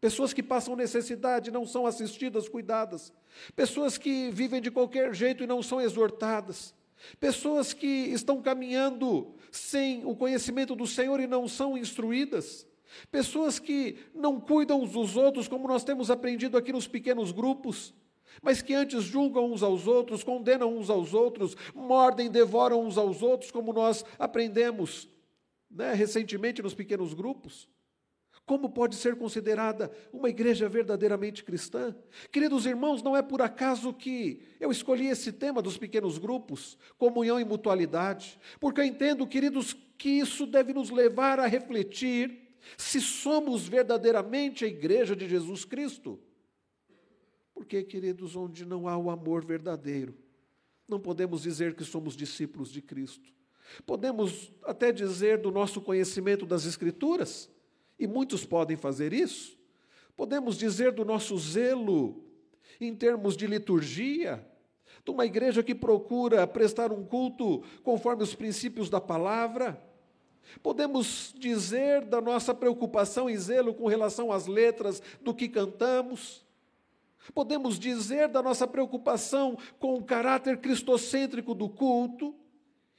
Pessoas que passam necessidade não são assistidas, cuidadas. Pessoas que vivem de qualquer jeito e não são exortadas. Pessoas que estão caminhando sem o conhecimento do Senhor e não são instruídas. Pessoas que não cuidam uns dos outros, como nós temos aprendido aqui nos pequenos grupos, mas que antes julgam uns aos outros, condenam uns aos outros, mordem, devoram uns aos outros, como nós aprendemos né, recentemente nos pequenos grupos. Como pode ser considerada uma igreja verdadeiramente cristã? Queridos irmãos, não é por acaso que eu escolhi esse tema dos pequenos grupos, comunhão e mutualidade, porque eu entendo, queridos, que isso deve nos levar a refletir se somos verdadeiramente a igreja de Jesus Cristo. Porque, queridos, onde não há o amor verdadeiro, não podemos dizer que somos discípulos de Cristo. Podemos até dizer do nosso conhecimento das Escrituras, e muitos podem fazer isso. Podemos dizer do nosso zelo em termos de liturgia, de uma igreja que procura prestar um culto conforme os princípios da palavra. Podemos dizer da nossa preocupação e zelo com relação às letras do que cantamos. Podemos dizer da nossa preocupação com o caráter cristocêntrico do culto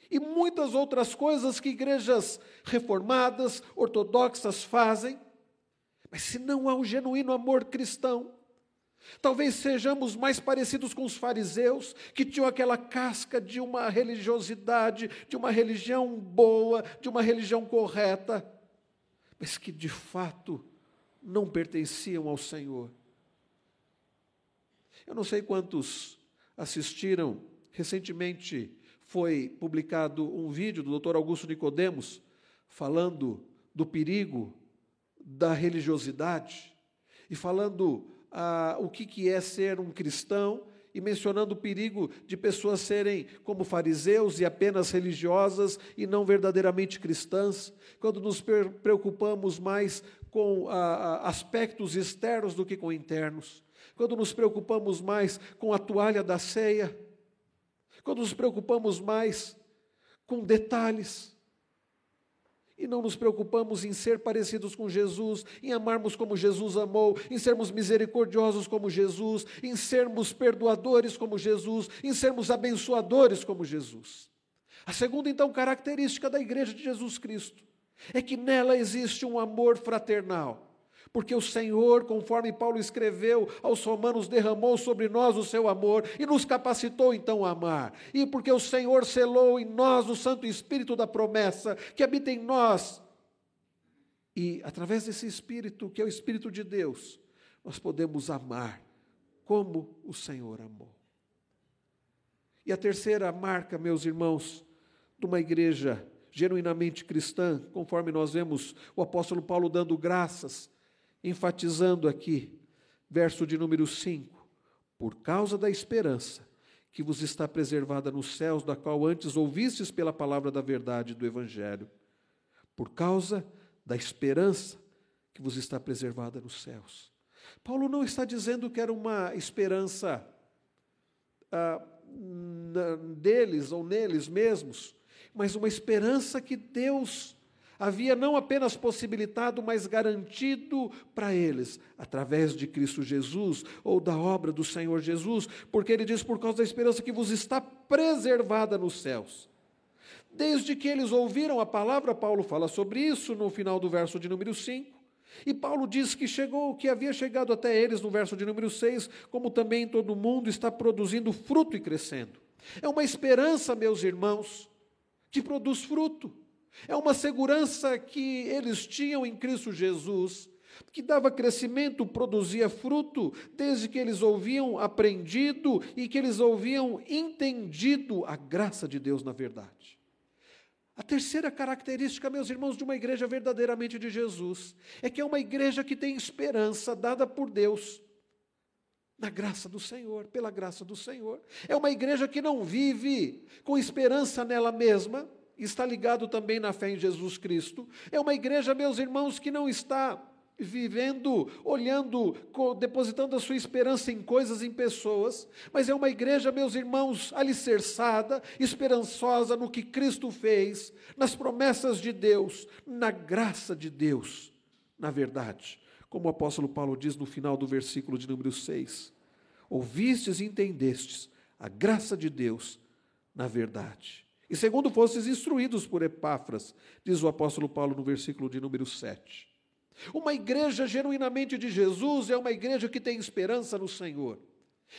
e muitas outras coisas que igrejas reformadas, ortodoxas fazem. Mas se não há um genuíno amor cristão, talvez sejamos mais parecidos com os fariseus, que tinham aquela casca de uma religiosidade, de uma religião boa, de uma religião correta, mas que de fato não pertenciam ao Senhor. Eu não sei quantos assistiram recentemente foi publicado um vídeo do Dr. Augusto Nicodemos falando do perigo da religiosidade e falando ah, o que, que é ser um cristão e mencionando o perigo de pessoas serem como fariseus e apenas religiosas e não verdadeiramente cristãs, quando nos preocupamos mais com ah, aspectos externos do que com internos, quando nos preocupamos mais com a toalha da ceia quando nos preocupamos mais com detalhes e não nos preocupamos em ser parecidos com Jesus, em amarmos como Jesus amou, em sermos misericordiosos como Jesus, em sermos perdoadores como Jesus, em sermos abençoadores como Jesus. A segunda, então, característica da igreja de Jesus Cristo é que nela existe um amor fraternal. Porque o Senhor, conforme Paulo escreveu aos Romanos, derramou sobre nós o seu amor e nos capacitou então a amar. E porque o Senhor selou em nós o Santo Espírito da promessa que habita em nós. E através desse Espírito, que é o Espírito de Deus, nós podemos amar como o Senhor amou. E a terceira marca, meus irmãos, de uma igreja genuinamente cristã, conforme nós vemos o apóstolo Paulo dando graças, enfatizando aqui, verso de número 5: Por causa da esperança que vos está preservada nos céus, da qual antes ouvistes pela palavra da verdade do Evangelho, por causa da esperança que vos está preservada nos céus. Paulo não está dizendo que era uma esperança ah, deles ou neles mesmos, mas uma esperança que Deus havia não apenas possibilitado, mas garantido para eles, através de Cristo Jesus ou da obra do Senhor Jesus, porque ele diz: por causa da esperança que vos está preservada nos céus. Desde que eles ouviram a palavra, Paulo fala sobre isso no final do verso de número 5. E Paulo diz que chegou, que havia chegado até eles no verso de número 6, como também todo mundo está produzindo fruto e crescendo. É uma esperança, meus irmãos, que produz fruto. É uma segurança que eles tinham em Cristo Jesus, que dava crescimento, produzia fruto, desde que eles ouviam aprendido e que eles ouviam entendido a graça de Deus na verdade. A terceira característica, meus irmãos, de uma igreja verdadeiramente de Jesus, é que é uma igreja que tem esperança dada por Deus, na graça do Senhor, pela graça do Senhor. É uma igreja que não vive com esperança nela mesma, está ligado também na fé em Jesus Cristo. É uma igreja, meus irmãos, que não está vivendo, olhando, depositando a sua esperança em coisas, em pessoas, mas é uma igreja, meus irmãos, alicerçada, esperançosa no que Cristo fez, nas promessas de Deus, na graça de Deus, na verdade. Como o apóstolo Paulo diz no final do versículo de número 6: Ouvistes e entendestes a graça de Deus na verdade. E segundo fostes instruídos por Epáfras, diz o apóstolo Paulo no versículo de número 7. Uma igreja genuinamente de Jesus é uma igreja que tem esperança no Senhor.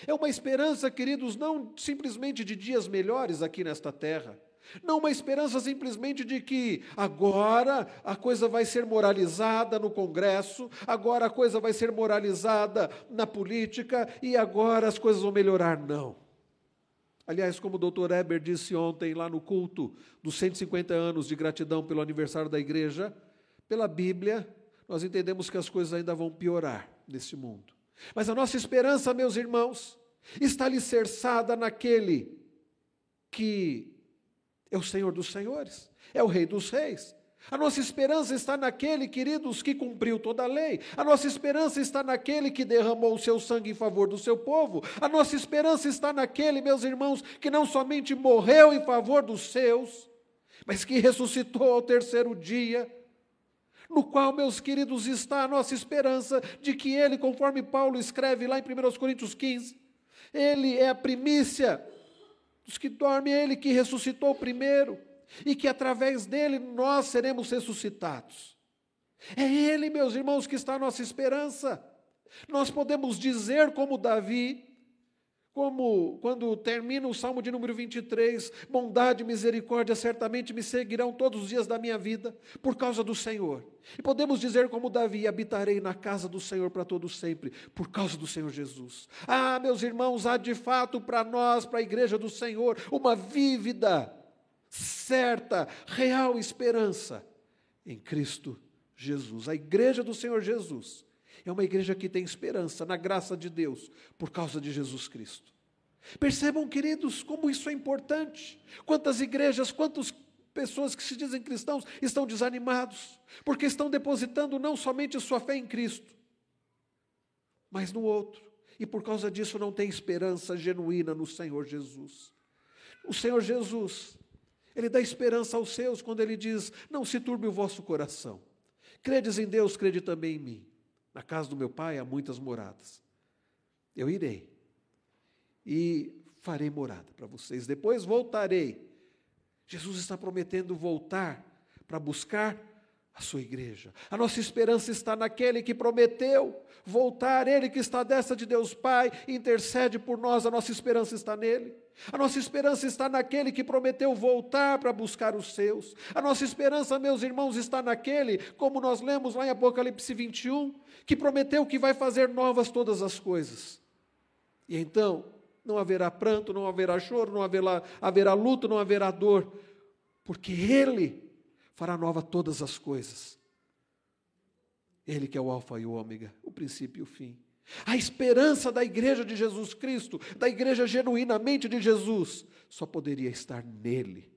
É uma esperança, queridos, não simplesmente de dias melhores aqui nesta terra. Não uma esperança simplesmente de que agora a coisa vai ser moralizada no Congresso, agora a coisa vai ser moralizada na política e agora as coisas vão melhorar. Não. Aliás, como o doutor Eber disse ontem lá no culto dos 150 anos de gratidão pelo aniversário da igreja, pela Bíblia, nós entendemos que as coisas ainda vão piorar nesse mundo. Mas a nossa esperança, meus irmãos, está alicerçada naquele que é o Senhor dos Senhores, é o Rei dos Reis. A nossa esperança está naquele, queridos, que cumpriu toda a lei. A nossa esperança está naquele que derramou o seu sangue em favor do seu povo. A nossa esperança está naquele, meus irmãos, que não somente morreu em favor dos seus, mas que ressuscitou ao terceiro dia no qual, meus queridos, está a nossa esperança de que Ele, conforme Paulo escreve lá em 1 Coríntios 15, Ele é a primícia dos que dormem, é Ele que ressuscitou primeiro, e que através dele nós seremos ressuscitados. É Ele, meus irmãos, que está a nossa esperança. Nós podemos dizer, como Davi, como quando termina o Salmo de número 23, bondade e misericórdia certamente me seguirão todos os dias da minha vida, por causa do Senhor. E podemos dizer como Davi, habitarei na casa do Senhor para todo sempre, por causa do Senhor Jesus. Ah, meus irmãos, há de fato para nós, para a igreja do Senhor, uma vívida, certa, real esperança em Cristo Jesus. A igreja do Senhor Jesus é uma igreja que tem esperança na graça de Deus por causa de Jesus Cristo. Percebam, queridos, como isso é importante. Quantas igrejas, quantas pessoas que se dizem cristãos estão desanimados, porque estão depositando não somente sua fé em Cristo, mas no outro. E por causa disso não tem esperança genuína no Senhor Jesus. O Senhor Jesus, Ele dá esperança aos seus quando Ele diz: Não se turbe o vosso coração. Credes em Deus, crede também em mim. Na casa do meu pai há muitas moradas. Eu irei e farei morada para vocês. Depois voltarei. Jesus está prometendo voltar para buscar a sua igreja. A nossa esperança está naquele que prometeu voltar, ele que está dessa de Deus Pai, intercede por nós, a nossa esperança está nele. A nossa esperança está naquele que prometeu voltar para buscar os seus. A nossa esperança, meus irmãos, está naquele, como nós lemos lá em Apocalipse 21, que prometeu que vai fazer novas todas as coisas. E então, não haverá pranto, não haverá choro, não haverá, haverá luto, não haverá dor, porque Ele fará nova todas as coisas. Ele que é o Alfa e o Ômega, o princípio e o fim. A esperança da igreja de Jesus Cristo, da igreja genuinamente de Jesus, só poderia estar nele.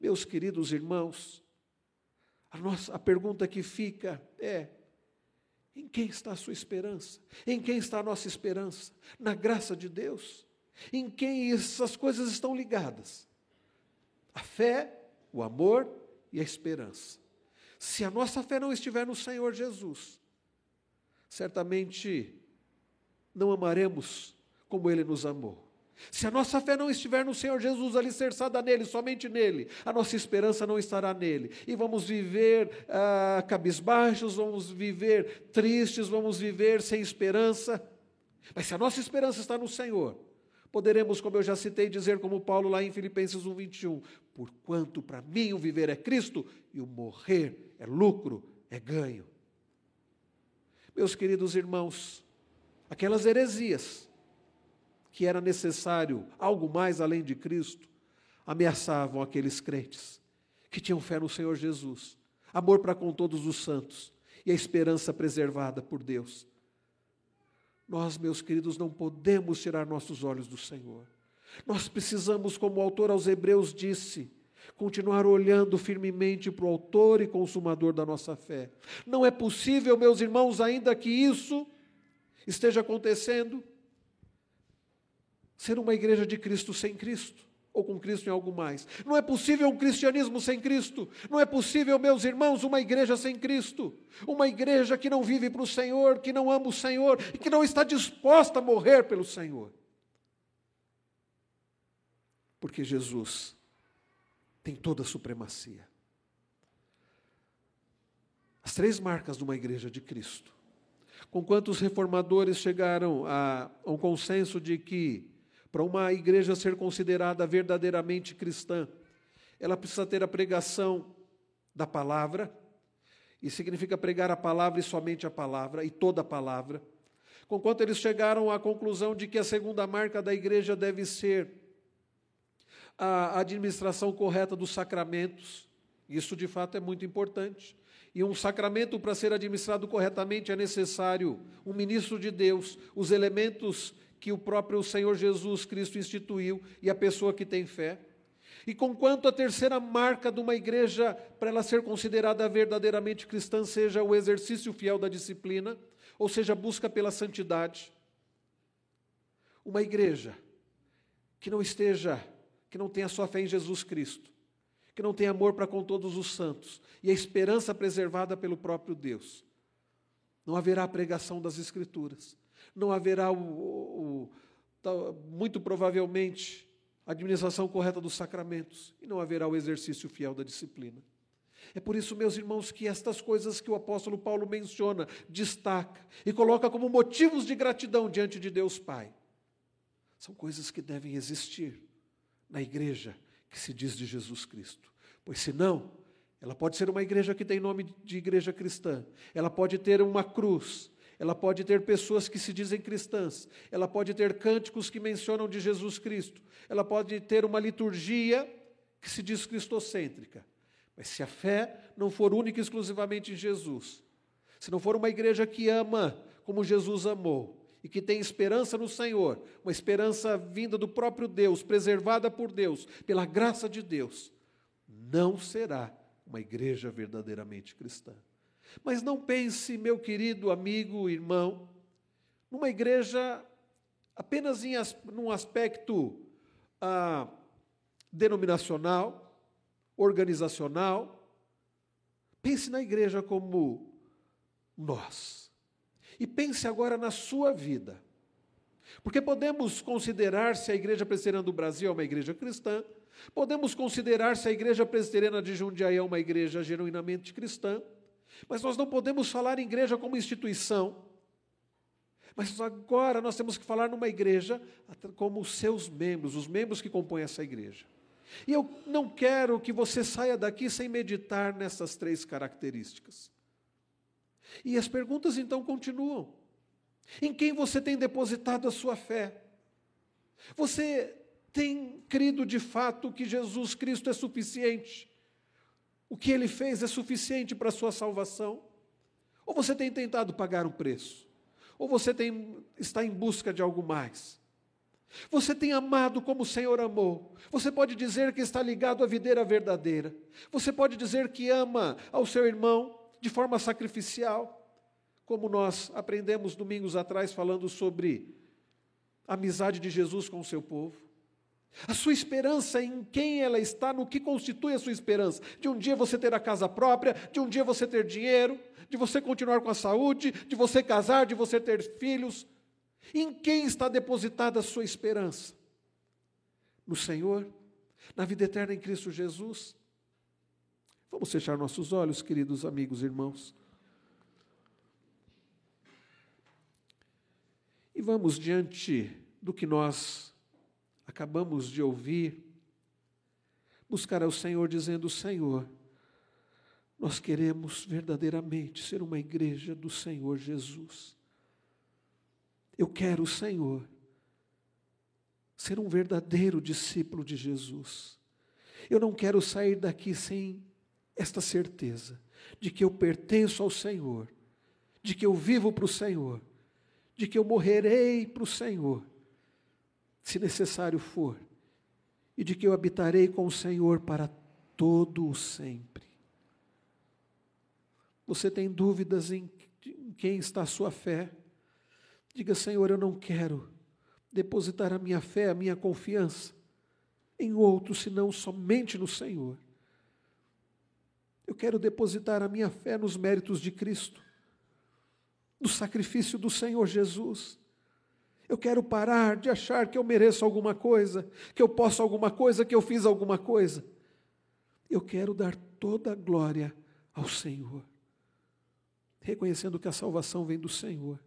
Meus queridos irmãos, a, nossa, a pergunta que fica é: em quem está a sua esperança? Em quem está a nossa esperança? Na graça de Deus? Em quem essas coisas estão ligadas? A fé, o amor e a esperança. Se a nossa fé não estiver no Senhor Jesus, certamente não amaremos como Ele nos amou. Se a nossa fé não estiver no Senhor Jesus, alicerçada nele, somente nele, a nossa esperança não estará nele. E vamos viver ah, cabisbaixos, vamos viver tristes, vamos viver sem esperança. Mas se a nossa esperança está no Senhor, poderemos, como eu já citei, dizer como Paulo lá em Filipenses 1, 21, porquanto para mim o viver é Cristo e o morrer é lucro, é ganho. Meus queridos irmãos, aquelas heresias que era necessário algo mais além de Cristo, ameaçavam aqueles crentes que tinham fé no Senhor Jesus, amor para com todos os santos e a esperança preservada por Deus. Nós, meus queridos, não podemos tirar nossos olhos do Senhor. Nós precisamos, como o autor aos Hebreus disse, continuar olhando firmemente para o autor e consumador da nossa fé. Não é possível, meus irmãos, ainda que isso esteja acontecendo, ser uma igreja de Cristo sem Cristo, ou com Cristo em algo mais. Não é possível um cristianismo sem Cristo. Não é possível, meus irmãos, uma igreja sem Cristo. Uma igreja que não vive para o Senhor, que não ama o Senhor e que não está disposta a morrer pelo Senhor. Porque Jesus tem toda a supremacia. As três marcas de uma igreja de Cristo. Com quantos reformadores chegaram a, a um consenso de que para uma igreja ser considerada verdadeiramente cristã, ela precisa ter a pregação da palavra, e significa pregar a palavra e somente a palavra, e toda a palavra. Conquanto eles chegaram à conclusão de que a segunda marca da igreja deve ser a administração correta dos sacramentos, isso de fato é muito importante. E um sacramento, para ser administrado corretamente, é necessário um ministro de Deus, os elementos que o próprio Senhor Jesus Cristo instituiu e a pessoa que tem fé. E conquanto a terceira marca de uma igreja, para ela ser considerada verdadeiramente cristã, seja o exercício fiel da disciplina, ou seja, a busca pela santidade. Uma igreja que não esteja, que não tenha sua fé em Jesus Cristo, que não tenha amor para com todos os santos e a esperança preservada pelo próprio Deus. Não haverá pregação das Escrituras, não haverá o, o, o, muito provavelmente a administração correta dos sacramentos e não haverá o exercício fiel da disciplina. É por isso, meus irmãos, que estas coisas que o apóstolo Paulo menciona, destaca e coloca como motivos de gratidão diante de Deus Pai, são coisas que devem existir na igreja que se diz de Jesus Cristo. Pois senão, ela pode ser uma igreja que tem nome de igreja cristã, ela pode ter uma cruz, ela pode ter pessoas que se dizem cristãs, ela pode ter cânticos que mencionam de Jesus Cristo, ela pode ter uma liturgia que se diz cristocêntrica. Mas se a fé não for única e exclusivamente em Jesus, se não for uma igreja que ama como Jesus amou, e que tem esperança no Senhor, uma esperança vinda do próprio Deus, preservada por Deus, pela graça de Deus, não será uma igreja verdadeiramente cristã. Mas não pense, meu querido amigo, irmão, numa igreja apenas em num aspecto ah, denominacional, organizacional. Pense na igreja como nós. E pense agora na sua vida. Porque podemos considerar se a Igreja Presbiteriana do Brasil é uma igreja cristã, podemos considerar se a Igreja Presbiteriana de Jundiaí é uma igreja genuinamente cristã, mas nós não podemos falar em igreja como instituição. Mas agora nós temos que falar numa igreja como os seus membros, os membros que compõem essa igreja. E eu não quero que você saia daqui sem meditar nessas três características. E as perguntas então continuam. Em quem você tem depositado a sua fé? Você tem crido de fato que Jesus Cristo é suficiente? O que ele fez é suficiente para a sua salvação? Ou você tem tentado pagar um preço? Ou você tem, está em busca de algo mais? Você tem amado como o Senhor amou. Você pode dizer que está ligado à videira verdadeira. Você pode dizer que ama ao seu irmão de forma sacrificial, como nós aprendemos domingos atrás falando sobre a amizade de Jesus com o seu povo. A sua esperança em quem ela está, no que constitui a sua esperança. De um dia você ter a casa própria, de um dia você ter dinheiro, de você continuar com a saúde, de você casar, de você ter filhos. Em quem está depositada a sua esperança? No Senhor? Na vida eterna em Cristo Jesus? Vamos fechar nossos olhos, queridos amigos e irmãos. E vamos diante do que nós acabamos de ouvir, buscar ao Senhor dizendo: Senhor, nós queremos verdadeiramente ser uma igreja do Senhor Jesus. Eu quero, Senhor, ser um verdadeiro discípulo de Jesus. Eu não quero sair daqui sem esta certeza de que eu pertenço ao Senhor, de que eu vivo para o Senhor, de que eu morrerei para o Senhor, se necessário for, e de que eu habitarei com o Senhor para todo o sempre. Você tem dúvidas em quem está a sua fé? Diga, Senhor, eu não quero depositar a minha fé, a minha confiança em outro, senão somente no Senhor. Eu quero depositar a minha fé nos méritos de Cristo, no sacrifício do Senhor Jesus. Eu quero parar de achar que eu mereço alguma coisa, que eu posso alguma coisa, que eu fiz alguma coisa. Eu quero dar toda a glória ao Senhor, reconhecendo que a salvação vem do Senhor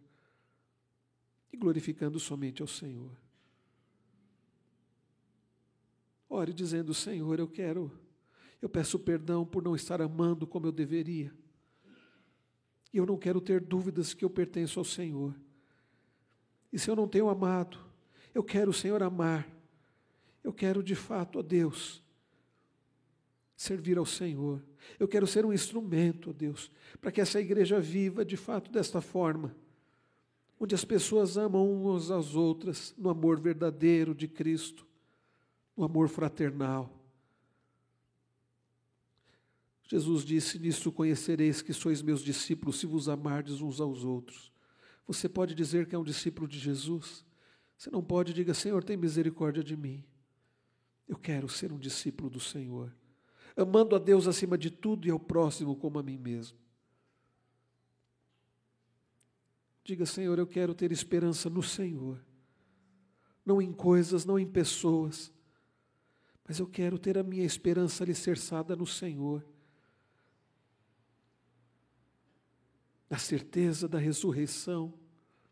e glorificando somente ao Senhor. Ore dizendo: Senhor, eu quero, eu peço perdão por não estar amando como eu deveria. E eu não quero ter dúvidas que eu pertenço ao Senhor. E se eu não tenho amado, eu quero, Senhor, amar. Eu quero de fato, ó Deus, servir ao Senhor. Eu quero ser um instrumento, ó Deus, para que essa igreja viva de fato desta forma onde as pessoas amam umas às outras no amor verdadeiro de Cristo, no amor fraternal. Jesus disse: Nisso conhecereis que sois meus discípulos, se vos amardes uns aos outros. Você pode dizer que é um discípulo de Jesus? Você não pode, diga: Senhor, tem misericórdia de mim. Eu quero ser um discípulo do Senhor, amando a Deus acima de tudo e ao próximo como a mim mesmo. Diga, Senhor, eu quero ter esperança no Senhor, não em coisas, não em pessoas, mas eu quero ter a minha esperança alicerçada no Senhor, na certeza da ressurreição,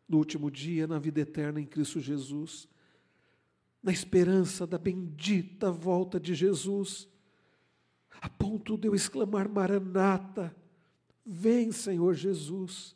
no último dia, na vida eterna em Cristo Jesus, na esperança da bendita volta de Jesus, a ponto de eu exclamar: Maranata, vem, Senhor Jesus